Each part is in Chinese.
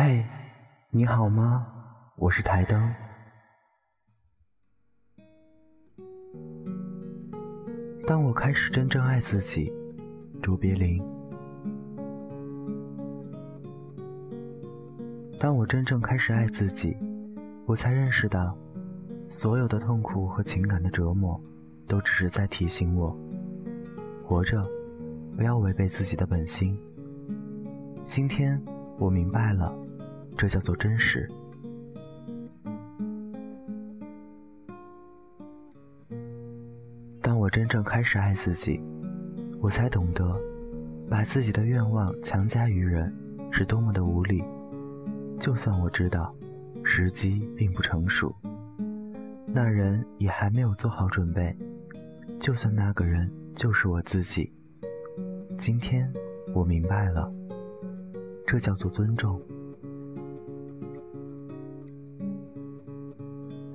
嘿，你好吗？我是台灯。当我开始真正爱自己，卓别林。当我真正开始爱自己，我才认识到，所有的痛苦和情感的折磨，都只是在提醒我，活着，不要违背自己的本心。今天，我明白了。这叫做真实。当我真正开始爱自己，我才懂得，把自己的愿望强加于人，是多么的无力。就算我知道，时机并不成熟，那人也还没有做好准备。就算那个人就是我自己，今天我明白了，这叫做尊重。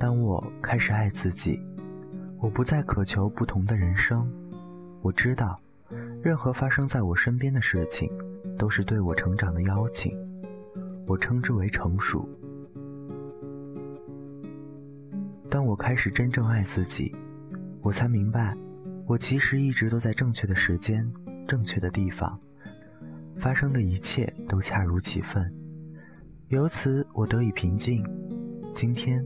当我开始爱自己，我不再渴求不同的人生。我知道，任何发生在我身边的事情，都是对我成长的邀请。我称之为成熟。当我开始真正爱自己，我才明白，我其实一直都在正确的时间、正确的地方，发生的一切都恰如其分。由此，我得以平静。今天。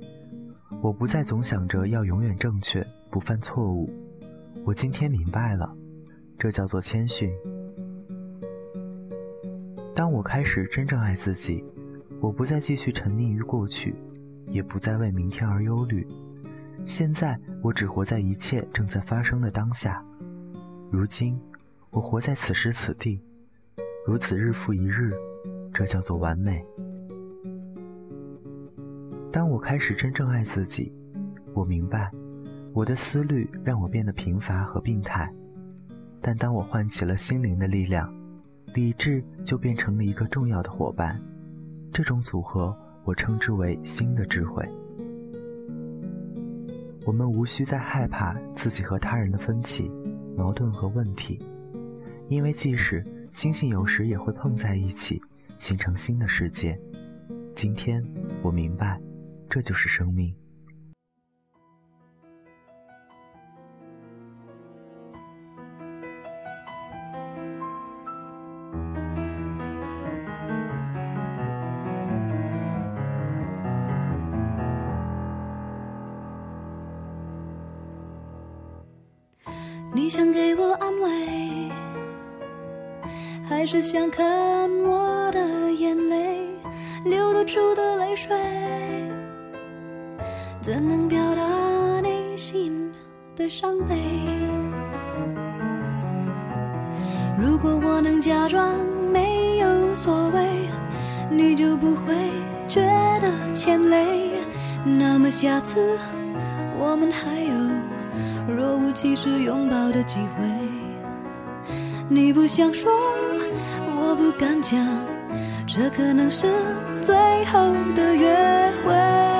我不再总想着要永远正确，不犯错误。我今天明白了，这叫做谦逊。当我开始真正爱自己，我不再继续沉溺于过去，也不再为明天而忧虑。现在，我只活在一切正在发生的当下。如今，我活在此时此地，如此日复一日，这叫做完美。当我开始真正爱自己，我明白，我的思虑让我变得贫乏和病态。但当我唤起了心灵的力量，理智就变成了一个重要的伙伴。这种组合，我称之为新的智慧。我们无需再害怕自己和他人的分歧、矛盾和问题，因为即使星星有时也会碰在一起，形成新的世界。今天，我明白。这就是生命。你想给我安慰，还是想看我的眼泪流露出的伤悲？如果我能假装没有所谓，你就不会觉得牵累。那么下次我们还有若无其事拥抱的机会。你不想说，我不敢讲，这可能是最后的约会。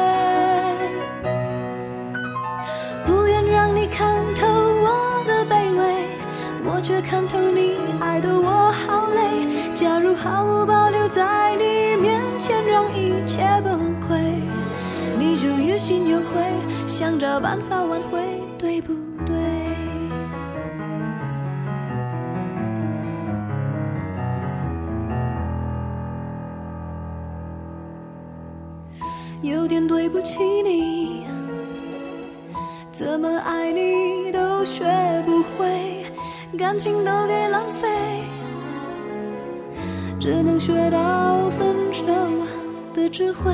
却看透你爱的我好累。假如毫无保留在你面前让一切崩溃，你就于心有愧，想找办法挽回，对不对？有点对不起你。怎么爱你都学不会，感情都给浪费，只能学到分手的智慧。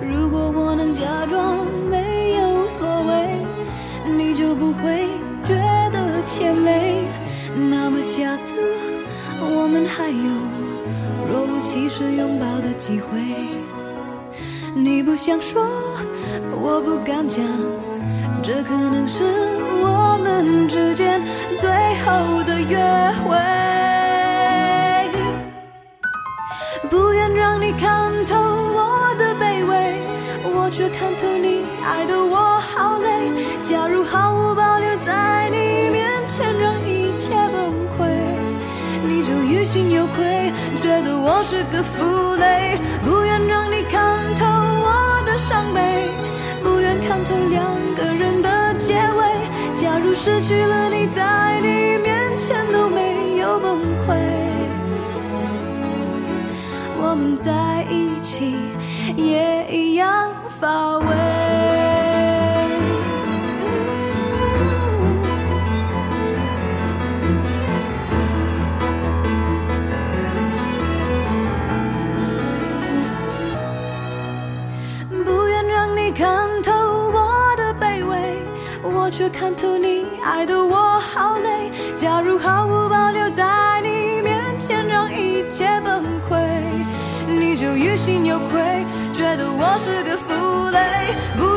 如果我能假装没有所谓，你就不会觉得欠累。那么下次我们还有若无其事拥抱的机会。你不想说，我不敢讲，这可能是我们之间最后的约会。不愿让你看透我的卑微，我却看透你爱的我好累。假如毫无保留在你面前让一切崩溃，你就于心有愧，觉得我是个负累。在你面前都没有崩溃。我们在一起也一样乏味。我却看透你爱的我好累。假如毫无保留在你面前让一切崩溃，你就于心有愧，觉得我是个负累。不